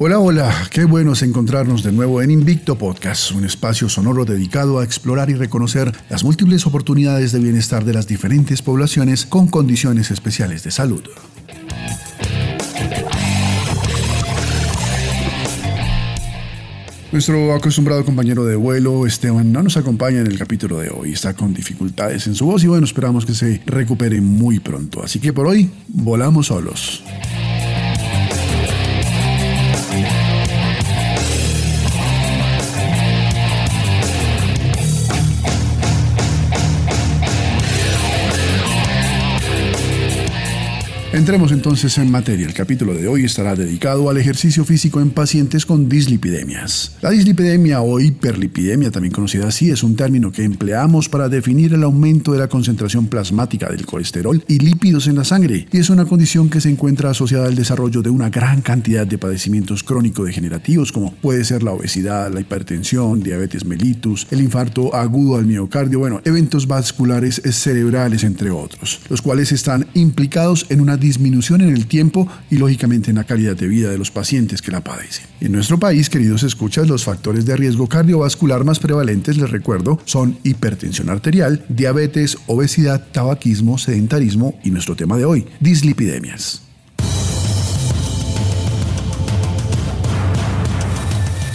Hola, hola, qué bueno es encontrarnos de nuevo en Invicto Podcast, un espacio sonoro dedicado a explorar y reconocer las múltiples oportunidades de bienestar de las diferentes poblaciones con condiciones especiales de salud. Nuestro acostumbrado compañero de vuelo, Esteban, no nos acompaña en el capítulo de hoy. Está con dificultades en su voz y bueno, esperamos que se recupere muy pronto. Así que por hoy, volamos solos. Entremos entonces en materia. El capítulo de hoy estará dedicado al ejercicio físico en pacientes con dislipidemias. La dislipidemia o hiperlipidemia, también conocida así, es un término que empleamos para definir el aumento de la concentración plasmática del colesterol y lípidos en la sangre, y es una condición que se encuentra asociada al desarrollo de una gran cantidad de padecimientos crónico-degenerativos, como puede ser la obesidad, la hipertensión, diabetes mellitus, el infarto agudo al miocardio, bueno, eventos vasculares cerebrales, entre otros, los cuales están implicados en una disminución en el tiempo y lógicamente en la calidad de vida de los pacientes que la padecen. En nuestro país, queridos escuchas, los factores de riesgo cardiovascular más prevalentes, les recuerdo, son hipertensión arterial, diabetes, obesidad, tabaquismo, sedentarismo y nuestro tema de hoy, dislipidemias.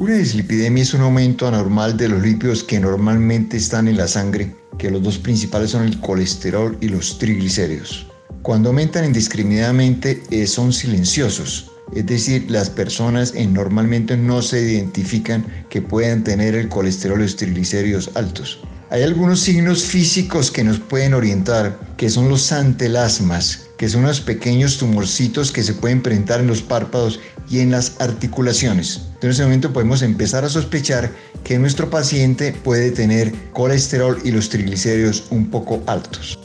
Una dislipidemia es un aumento anormal de los lípidos que normalmente están en la sangre, que los dos principales son el colesterol y los triglicéridos. Cuando aumentan indiscriminadamente eh, son silenciosos, es decir, las personas eh, normalmente no se identifican que puedan tener el colesterol y los triglicéridos altos. Hay algunos signos físicos que nos pueden orientar, que son los antelasmas, que son unos pequeños tumorcitos que se pueden presentar en los párpados y en las articulaciones. En ese momento podemos empezar a sospechar que nuestro paciente puede tener colesterol y los triglicéridos un poco altos.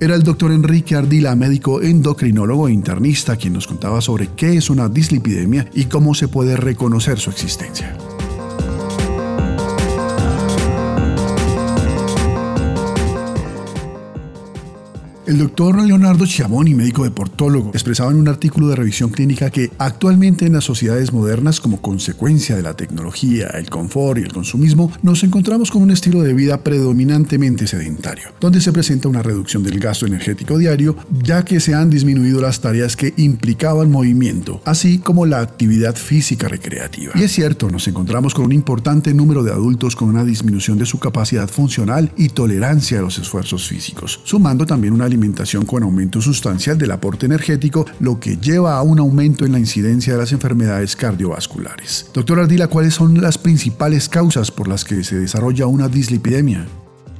Era el doctor Enrique Ardila, médico endocrinólogo e internista, quien nos contaba sobre qué es una dislipidemia y cómo se puede reconocer su existencia. El doctor Leonardo Chiamoni, médico deportólogo, expresaba en un artículo de revisión clínica que actualmente en las sociedades modernas, como consecuencia de la tecnología, el confort y el consumismo, nos encontramos con un estilo de vida predominantemente sedentario, donde se presenta una reducción del gasto energético diario, ya que se han disminuido las tareas que implicaban movimiento, así como la actividad física recreativa. Y es cierto, nos encontramos con un importante número de adultos con una disminución de su capacidad funcional y tolerancia a los esfuerzos físicos, sumando también una alimentación con aumento sustancial del aporte energético, lo que lleva a un aumento en la incidencia de las enfermedades cardiovasculares. Doctor Ardila, ¿cuáles son las principales causas por las que se desarrolla una dislipidemia?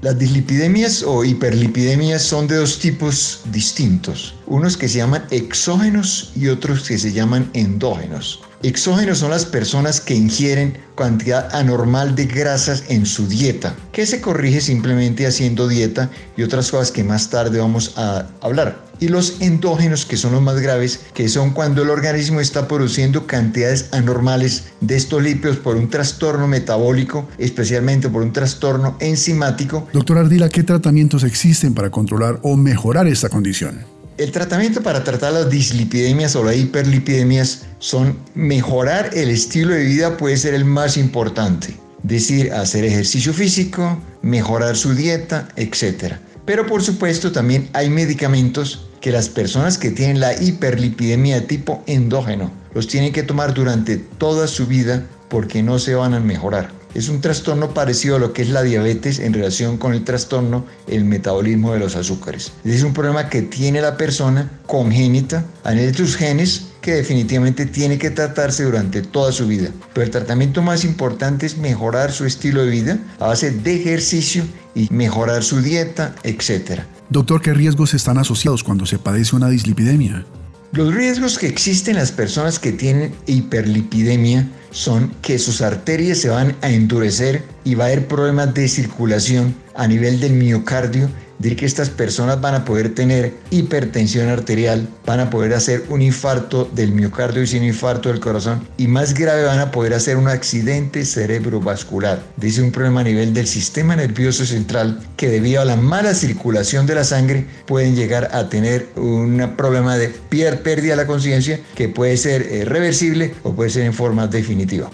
Las dislipidemias o hiperlipidemias son de dos tipos distintos, unos que se llaman exógenos y otros que se llaman endógenos. Exógenos son las personas que ingieren cantidad anormal de grasas en su dieta, que se corrige simplemente haciendo dieta y otras cosas que más tarde vamos a hablar. Y los endógenos, que son los más graves, que son cuando el organismo está produciendo cantidades anormales de estos lípidos por un trastorno metabólico, especialmente por un trastorno enzimático. Doctor Ardila, ¿qué tratamientos existen para controlar o mejorar esta condición? El tratamiento para tratar las dislipidemias o las hiperlipidemias son mejorar el estilo de vida puede ser el más importante. Decir, hacer ejercicio físico, mejorar su dieta, etc. Pero por supuesto también hay medicamentos que las personas que tienen la hiperlipidemia de tipo endógeno los tienen que tomar durante toda su vida porque no se van a mejorar. Es un trastorno parecido a lo que es la diabetes en relación con el trastorno el metabolismo de los azúcares. Es un problema que tiene la persona congénita a nivel de sus genes que definitivamente tiene que tratarse durante toda su vida. Pero el tratamiento más importante es mejorar su estilo de vida a base de ejercicio y mejorar su dieta, etc. Doctor, ¿qué riesgos están asociados cuando se padece una dislipidemia? Los riesgos que existen en las personas que tienen hiperlipidemia son que sus arterias se van a endurecer y va a haber problemas de circulación a nivel del miocardio de que estas personas van a poder tener hipertensión arterial, van a poder hacer un infarto del miocardio y sin infarto del corazón y más grave van a poder hacer un accidente cerebrovascular. Dice un problema a nivel del sistema nervioso central que debido a la mala circulación de la sangre pueden llegar a tener un problema de pérdida de la conciencia que puede ser eh, reversible o puede ser en forma definitiva.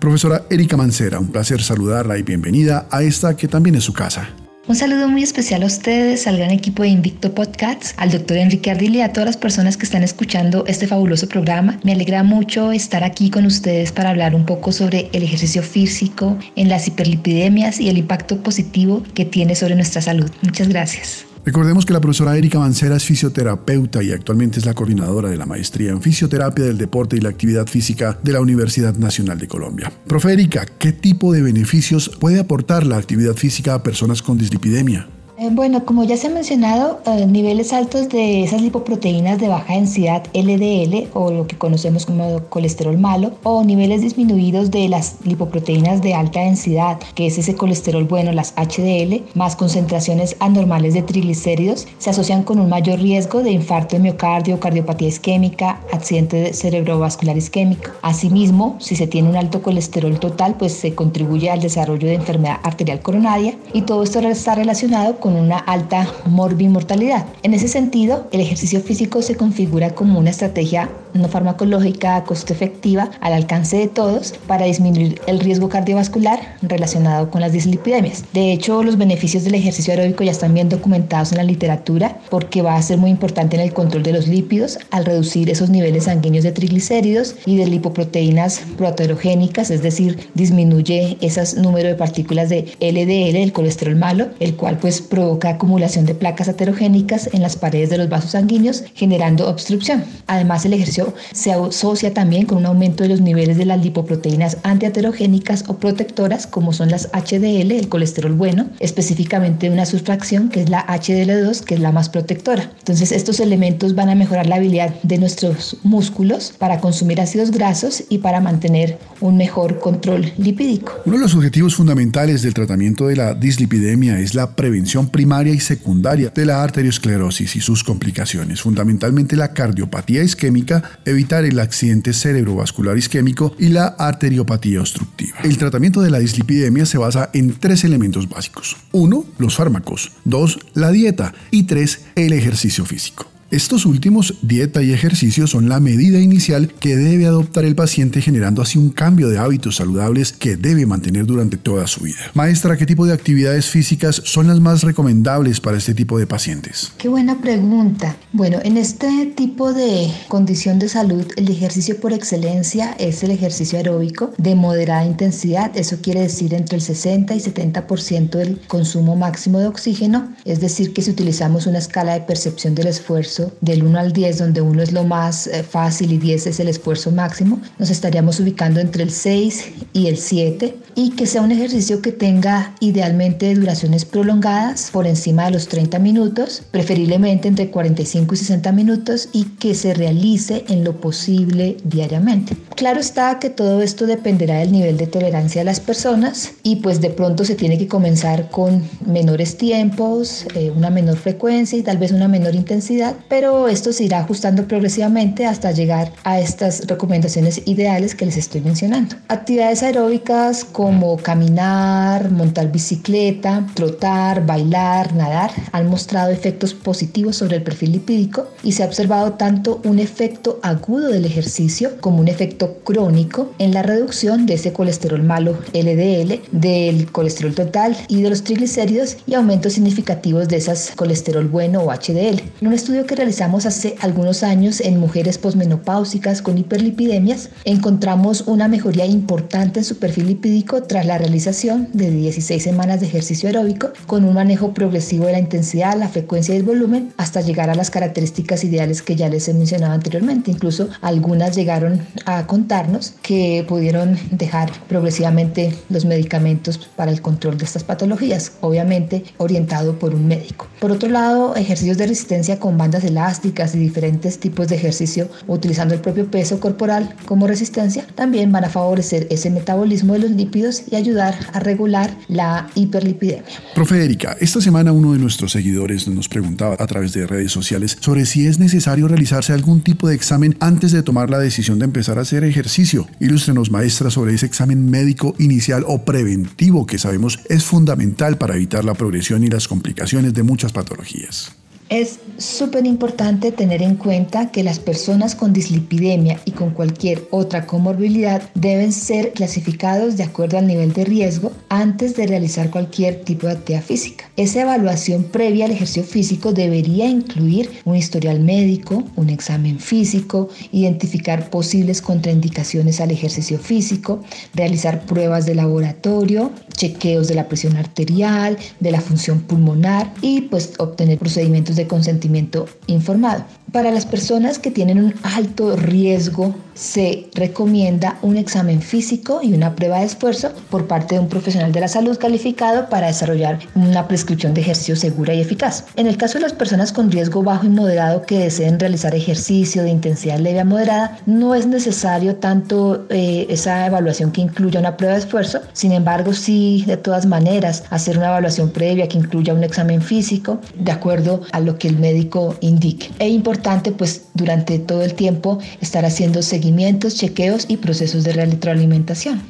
Profesora Erika Mancera, un placer saludarla y bienvenida a esta que también es su casa. Un saludo muy especial a ustedes, al gran equipo de Invicto Podcasts, al doctor Enrique Ardili y a todas las personas que están escuchando este fabuloso programa. Me alegra mucho estar aquí con ustedes para hablar un poco sobre el ejercicio físico en las hiperlipidemias y el impacto positivo que tiene sobre nuestra salud. Muchas gracias. Recordemos que la profesora Erika Mancera es fisioterapeuta y actualmente es la coordinadora de la maestría en fisioterapia del deporte y la actividad física de la Universidad Nacional de Colombia. Profe Erika, ¿qué tipo de beneficios puede aportar la actividad física a personas con dislipidemia? Eh, bueno, como ya se ha mencionado, eh, niveles altos de esas lipoproteínas de baja densidad LDL o lo que conocemos como colesterol malo o niveles disminuidos de las lipoproteínas de alta densidad, que es ese colesterol bueno, las HDL, más concentraciones anormales de triglicéridos, se asocian con un mayor riesgo de infarto de miocardio, cardiopatía isquémica, accidente cerebrovascular isquémico. Asimismo, si se tiene un alto colesterol total, pues se contribuye al desarrollo de enfermedad arterial coronaria y todo esto está relacionado con una alta morbimortalidad. En ese sentido, el ejercicio físico se configura como una estrategia no farmacológica costo efectiva al alcance de todos para disminuir el riesgo cardiovascular relacionado con las dislipidemias. De hecho, los beneficios del ejercicio aeróbico ya están bien documentados en la literatura porque va a ser muy importante en el control de los lípidos al reducir esos niveles sanguíneos de triglicéridos y de lipoproteínas proaterogénicas, es decir, disminuye ese número de partículas de LDL, el colesterol malo, el cual pues provoca acumulación de placas aterogénicas en las paredes de los vasos sanguíneos, generando obstrucción. Además, el ejercicio se asocia también con un aumento de los niveles de las lipoproteínas antiaterogénicas o protectoras, como son las HDL, el colesterol bueno, específicamente una subfracción que es la HDL2, que es la más protectora. Entonces, estos elementos van a mejorar la habilidad de nuestros músculos para consumir ácidos grasos y para mantener un mejor control lipídico. Uno de los objetivos fundamentales del tratamiento de la dislipidemia es la prevención primaria y secundaria de la arteriosclerosis y sus complicaciones, fundamentalmente la cardiopatía isquémica, evitar el accidente cerebrovascular isquémico y la arteriopatía obstructiva. El tratamiento de la dislipidemia se basa en tres elementos básicos. Uno, los fármacos. Dos, la dieta. Y tres, el ejercicio físico. Estos últimos, dieta y ejercicio, son la medida inicial que debe adoptar el paciente generando así un cambio de hábitos saludables que debe mantener durante toda su vida. Maestra, ¿qué tipo de actividades físicas son las más recomendables para este tipo de pacientes? Qué buena pregunta. Bueno, en este tipo de condición de salud, el ejercicio por excelencia es el ejercicio aeróbico de moderada intensidad. Eso quiere decir entre el 60 y 70% del consumo máximo de oxígeno. Es decir, que si utilizamos una escala de percepción del esfuerzo, del 1 al 10, donde 1 es lo más eh, fácil y 10 es el esfuerzo máximo, nos estaríamos ubicando entre el 6 y el 7 y que sea un ejercicio que tenga idealmente duraciones prolongadas por encima de los 30 minutos, preferiblemente entre 45 y 60 minutos y que se realice en lo posible diariamente. Claro está que todo esto dependerá del nivel de tolerancia de las personas y pues de pronto se tiene que comenzar con menores tiempos, eh, una menor frecuencia y tal vez una menor intensidad pero esto se irá ajustando progresivamente hasta llegar a estas recomendaciones ideales que les estoy mencionando. Actividades aeróbicas como caminar, montar bicicleta, trotar, bailar, nadar han mostrado efectos positivos sobre el perfil lipídico y se ha observado tanto un efecto agudo del ejercicio como un efecto crónico en la reducción de ese colesterol malo LDL, del colesterol total y de los triglicéridos y aumentos significativos de esas colesterol bueno o HDL. En un estudio que realizamos hace algunos años en mujeres posmenopáusicas con hiperlipidemias, encontramos una mejoría importante en su perfil lipídico tras la realización de 16 semanas de ejercicio aeróbico con un manejo progresivo de la intensidad, la frecuencia y el volumen hasta llegar a las características ideales que ya les he mencionado anteriormente. Incluso algunas llegaron a contarnos que pudieron dejar progresivamente los medicamentos para el control de estas patologías, obviamente orientado por un médico. Por otro lado, ejercicios de resistencia con bandas elásticas y diferentes tipos de ejercicio utilizando el propio peso corporal como resistencia también van a favorecer ese metabolismo de los lípidos y ayudar a regular la hiperlipidemia. Profe Erika, esta semana uno de nuestros seguidores nos preguntaba a través de redes sociales sobre si es necesario realizarse algún tipo de examen antes de tomar la decisión de empezar a hacer ejercicio. Ilústrenos, maestra, sobre ese examen médico inicial o preventivo que sabemos es fundamental para evitar la progresión y las complicaciones de muchas patologías. Es súper importante tener en cuenta que las personas con dislipidemia y con cualquier otra comorbilidad deben ser clasificados de acuerdo al nivel de riesgo antes de realizar cualquier tipo de actividad física. Esa evaluación previa al ejercicio físico debería incluir un historial médico, un examen físico, identificar posibles contraindicaciones al ejercicio físico, realizar pruebas de laboratorio, chequeos de la presión arterial, de la función pulmonar y pues obtener procedimientos de consentimiento informado. Para las personas que tienen un alto riesgo, se recomienda un examen físico y una prueba de esfuerzo por parte de un profesional de la salud calificado para desarrollar una prescripción de ejercicio segura y eficaz. En el caso de las personas con riesgo bajo y moderado que deseen realizar ejercicio de intensidad leve a moderada, no es necesario tanto eh, esa evaluación que incluya una prueba de esfuerzo, sin embargo, sí, de todas maneras, hacer una evaluación previa que incluya un examen físico de acuerdo a lo que el médico indique. Es importante pues durante todo el tiempo estar haciendo seguimientos, chequeos y procesos de retroalimentación.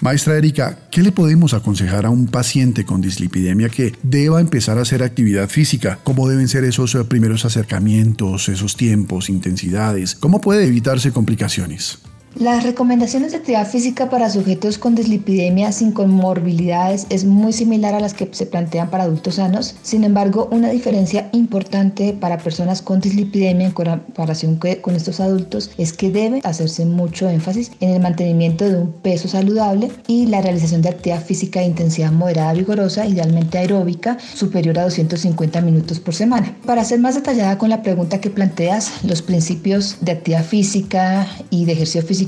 Maestra Erika, ¿qué le podemos aconsejar a un paciente con dislipidemia que deba empezar a hacer actividad física? ¿Cómo deben ser esos eh, primeros acercamientos, esos tiempos, intensidades? ¿Cómo puede evitarse complicaciones? Las recomendaciones de actividad física para sujetos con dislipidemia sin comorbilidades es muy similar a las que se plantean para adultos sanos. Sin embargo, una diferencia importante para personas con dislipidemia en comparación con estos adultos es que debe hacerse mucho énfasis en el mantenimiento de un peso saludable y la realización de actividad física de intensidad moderada vigorosa, idealmente aeróbica, superior a 250 minutos por semana. Para ser más detallada con la pregunta que planteas, los principios de actividad física y de ejercicio físico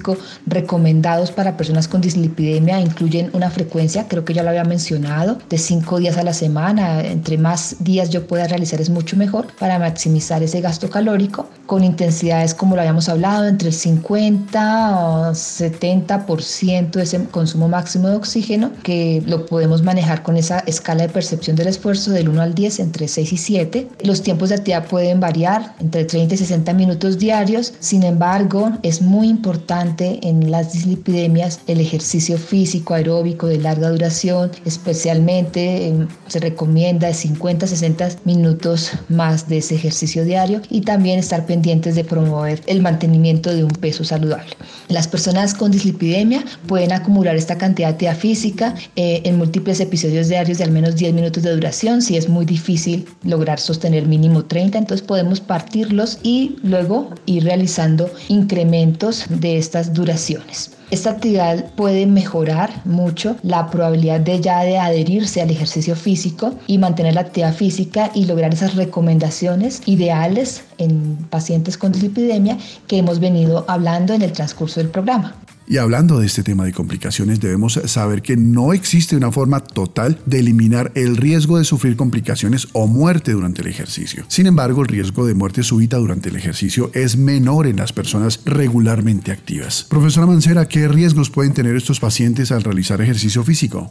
recomendados para personas con dislipidemia incluyen una frecuencia, creo que ya lo había mencionado, de cinco días a la semana. Entre más días yo pueda realizar es mucho mejor para maximizar ese gasto calórico con intensidades como lo habíamos hablado, entre el 50 o 70% de ese consumo máximo de oxígeno que lo podemos manejar con esa escala de percepción del esfuerzo del 1 al 10 entre 6 y 7. Los tiempos de actividad pueden variar entre 30 y 60 minutos diarios, sin embargo es muy importante en las dislipidemias el ejercicio físico aeróbico de larga duración, especialmente em, se recomienda de 50 a 60 minutos más de ese ejercicio diario y también estar pendientes de promover el mantenimiento de un peso saludable. Las personas con dislipidemia pueden acumular esta cantidad de actividad física eh, en múltiples episodios diarios de al menos 10 minutos de duración. Si es muy difícil lograr sostener mínimo 30, entonces podemos partirlos y luego ir realizando incrementos de esta duraciones. Esta actividad puede mejorar mucho la probabilidad de ya de adherirse al ejercicio físico y mantener la actividad física y lograr esas recomendaciones ideales en pacientes con dislipidemia que hemos venido hablando en el transcurso del programa. Y hablando de este tema de complicaciones, debemos saber que no existe una forma total de eliminar el riesgo de sufrir complicaciones o muerte durante el ejercicio. Sin embargo, el riesgo de muerte súbita durante el ejercicio es menor en las personas regularmente activas. Profesora Mancera, ¿qué riesgos pueden tener estos pacientes al realizar ejercicio físico?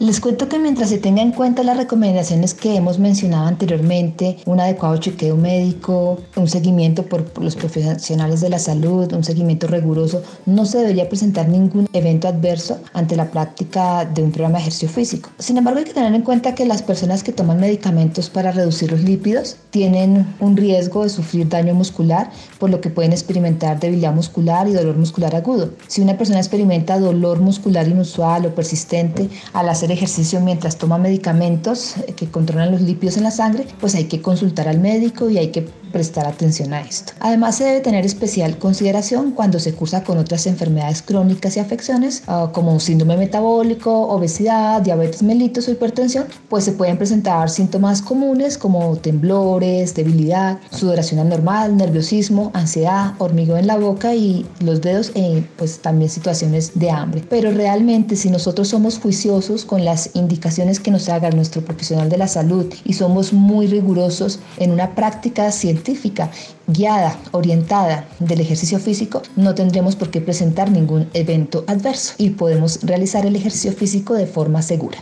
Les cuento que mientras se tenga en cuenta las recomendaciones que hemos mencionado anteriormente, un adecuado chequeo médico, un seguimiento por los profesionales de la salud, un seguimiento riguroso, no se debería presentar ningún evento adverso ante la práctica de un programa de ejercicio físico. Sin embargo, hay que tener en cuenta que las personas que toman medicamentos para reducir los lípidos tienen un riesgo de sufrir daño muscular, por lo que pueden experimentar debilidad muscular y dolor muscular agudo. Si una persona experimenta dolor muscular inusual o persistente al hacer ejercicio mientras toma medicamentos eh, que controlan los lípidos en la sangre, pues hay que consultar al médico y hay que prestar atención a esto. Además, se debe tener especial consideración cuando se cursa con otras enfermedades crónicas y afecciones ah, como síndrome metabólico, obesidad, diabetes mellitus o hipertensión, pues se pueden presentar síntomas comunes como temblores, debilidad, sudoración anormal, nerviosismo, ansiedad, hormigón en la boca y los dedos, en pues también situaciones de hambre. Pero realmente si nosotros somos juiciosos con las indicaciones que nos haga nuestro profesional de la salud y somos muy rigurosos en una práctica científica, científica, guiada, orientada del ejercicio físico, no tendremos por qué presentar ningún evento adverso y podemos realizar el ejercicio físico de forma segura.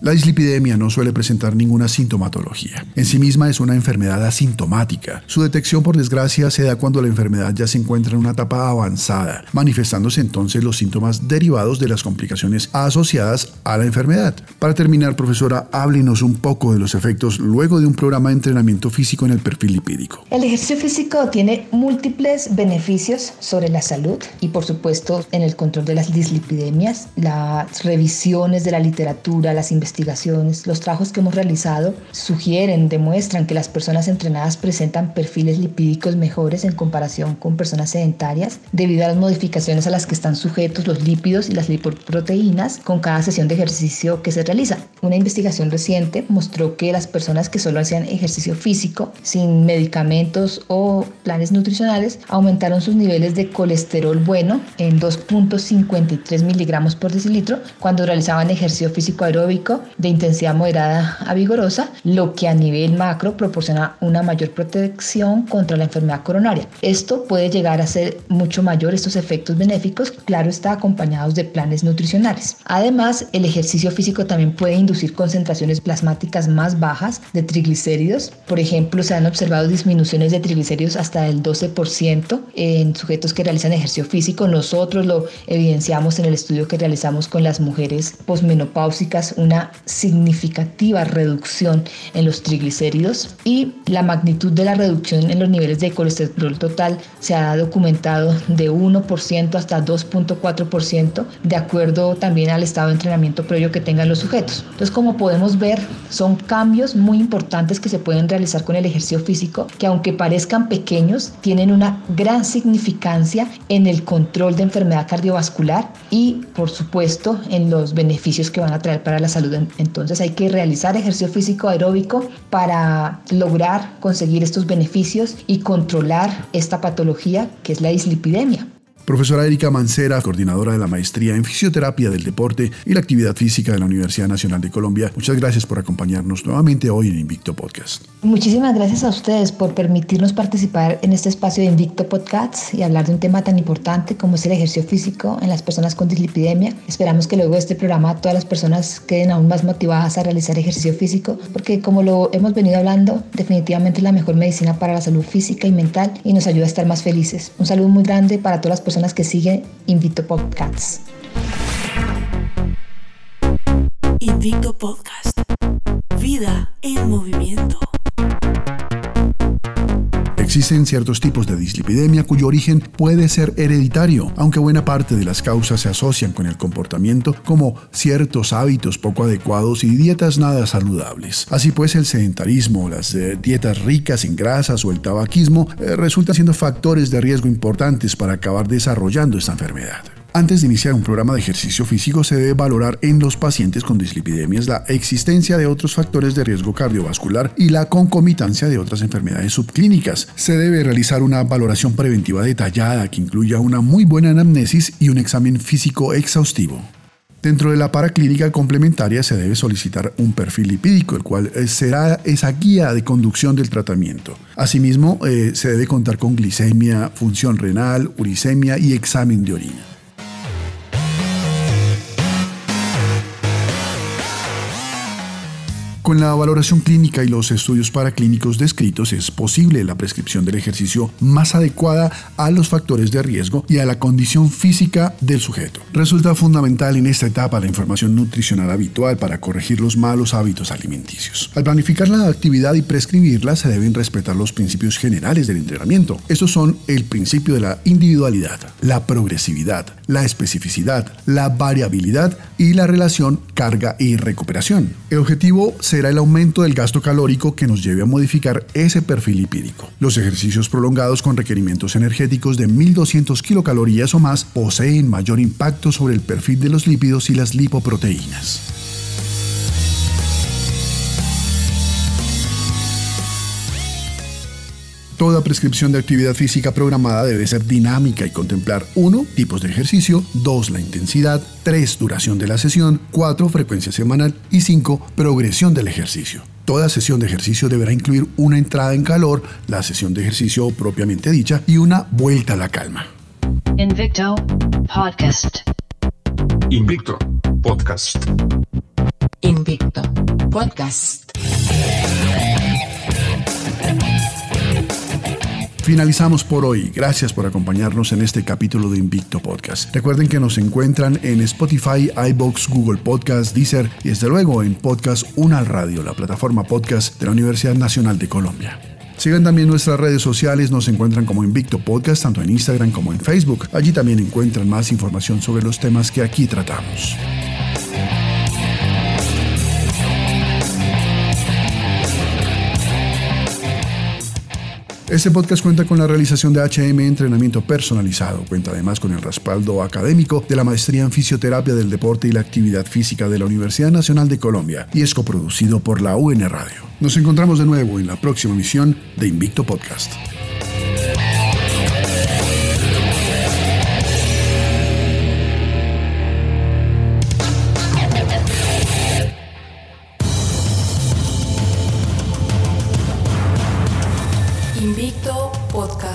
La dislipidemia no suele presentar ninguna sintomatología. En sí misma es una enfermedad asintomática. Su detección, por desgracia, se da cuando la enfermedad ya se encuentra en una etapa avanzada, manifestándose entonces los síntomas derivados de las complicaciones asociadas a la enfermedad. Para terminar, profesora, háblenos un poco de los efectos luego de un programa de entrenamiento físico en el perfil lipídico. El ejercicio físico tiene múltiples beneficios sobre la salud y, por supuesto, en el control de las dislipidemias, las revisiones de la literatura, las investigaciones los trabajos que hemos realizado sugieren, demuestran que las personas entrenadas presentan perfiles lipídicos mejores en comparación con personas sedentarias debido a las modificaciones a las que están sujetos los lípidos y las lipoproteínas con cada sesión de ejercicio que se realiza. Una investigación reciente mostró que las personas que solo hacían ejercicio físico sin medicamentos o planes nutricionales aumentaron sus niveles de colesterol bueno en 2.53 miligramos por decilitro cuando realizaban ejercicio físico aeróbico de intensidad moderada a vigorosa, lo que a nivel macro proporciona una mayor protección contra la enfermedad coronaria. Esto puede llegar a ser mucho mayor estos efectos benéficos, claro está acompañados de planes nutricionales. Además, el ejercicio físico también puede inducir concentraciones plasmáticas más bajas de triglicéridos. Por ejemplo, se han observado disminuciones de triglicéridos hasta el 12% en sujetos que realizan ejercicio físico. Nosotros lo evidenciamos en el estudio que realizamos con las mujeres posmenopáusicas, una significativa reducción en los triglicéridos y la magnitud de la reducción en los niveles de colesterol total se ha documentado de 1% hasta 2.4% de acuerdo también al estado de entrenamiento previo que tengan los sujetos. Entonces, como podemos ver, son cambios muy importantes que se pueden realizar con el ejercicio físico que aunque parezcan pequeños, tienen una gran significancia en el control de enfermedad cardiovascular y, por supuesto, en los beneficios que van a traer para la salud entonces hay que realizar ejercicio físico aeróbico para lograr conseguir estos beneficios y controlar esta patología que es la dislipidemia. Profesora Erika Mancera, coordinadora de la maestría en fisioterapia del deporte y la actividad física de la Universidad Nacional de Colombia, muchas gracias por acompañarnos nuevamente hoy en Invicto Podcast. Muchísimas gracias a ustedes por permitirnos participar en este espacio de Invicto Podcast y hablar de un tema tan importante como es el ejercicio físico en las personas con dislipidemia. Esperamos que luego de este programa todas las personas queden aún más motivadas a realizar ejercicio físico porque como lo hemos venido hablando, definitivamente es la mejor medicina para la salud física y mental y nos ayuda a estar más felices. Un saludo muy grande para todas las personas que sigue Invito Podcasts. Invicto Podcast. Vida en movimiento. Existen ciertos tipos de dislipidemia cuyo origen puede ser hereditario, aunque buena parte de las causas se asocian con el comportamiento como ciertos hábitos poco adecuados y dietas nada saludables. Así pues, el sedentarismo, las eh, dietas ricas en grasas o el tabaquismo eh, resultan siendo factores de riesgo importantes para acabar desarrollando esta enfermedad. Antes de iniciar un programa de ejercicio físico se debe valorar en los pacientes con dislipidemias la existencia de otros factores de riesgo cardiovascular y la concomitancia de otras enfermedades subclínicas. Se debe realizar una valoración preventiva detallada que incluya una muy buena anamnesis y un examen físico exhaustivo. Dentro de la paraclínica complementaria se debe solicitar un perfil lipídico, el cual eh, será esa guía de conducción del tratamiento. Asimismo, eh, se debe contar con glicemia, función renal, uricemia y examen de orina. Con la valoración clínica y los estudios paraclínicos descritos es posible la prescripción del ejercicio más adecuada a los factores de riesgo y a la condición física del sujeto. Resulta fundamental en esta etapa la información nutricional habitual para corregir los malos hábitos alimenticios. Al planificar la actividad y prescribirla se deben respetar los principios generales del entrenamiento. Estos son el principio de la individualidad, la progresividad, la especificidad, la variabilidad y la relación carga y recuperación. El objetivo será el aumento del gasto calórico que nos lleve a modificar ese perfil lipídico. Los ejercicios prolongados con requerimientos energéticos de 1200 kilocalorías o más poseen mayor impacto sobre el perfil de los lípidos y las lipoproteínas. Toda prescripción de actividad física programada debe ser dinámica y contemplar 1. Tipos de ejercicio, 2. La intensidad, 3. Duración de la sesión, 4. Frecuencia semanal y 5. Progresión del ejercicio. Toda sesión de ejercicio deberá incluir una entrada en calor, la sesión de ejercicio propiamente dicha y una vuelta a la calma. Invicto Podcast. Invicto Podcast. Invicto Podcast. Finalizamos por hoy. Gracias por acompañarnos en este capítulo de Invicto Podcast. Recuerden que nos encuentran en Spotify, iBox, Google Podcast, Deezer y desde luego en Podcast Una Radio, la plataforma podcast de la Universidad Nacional de Colombia. Sigan también nuestras redes sociales, nos encuentran como Invicto Podcast, tanto en Instagram como en Facebook. Allí también encuentran más información sobre los temas que aquí tratamos. Este podcast cuenta con la realización de HM Entrenamiento Personalizado. Cuenta además con el respaldo académico de la Maestría en Fisioterapia del Deporte y la Actividad Física de la Universidad Nacional de Colombia y es coproducido por la UN Radio. Nos encontramos de nuevo en la próxima emisión de Invicto Podcast.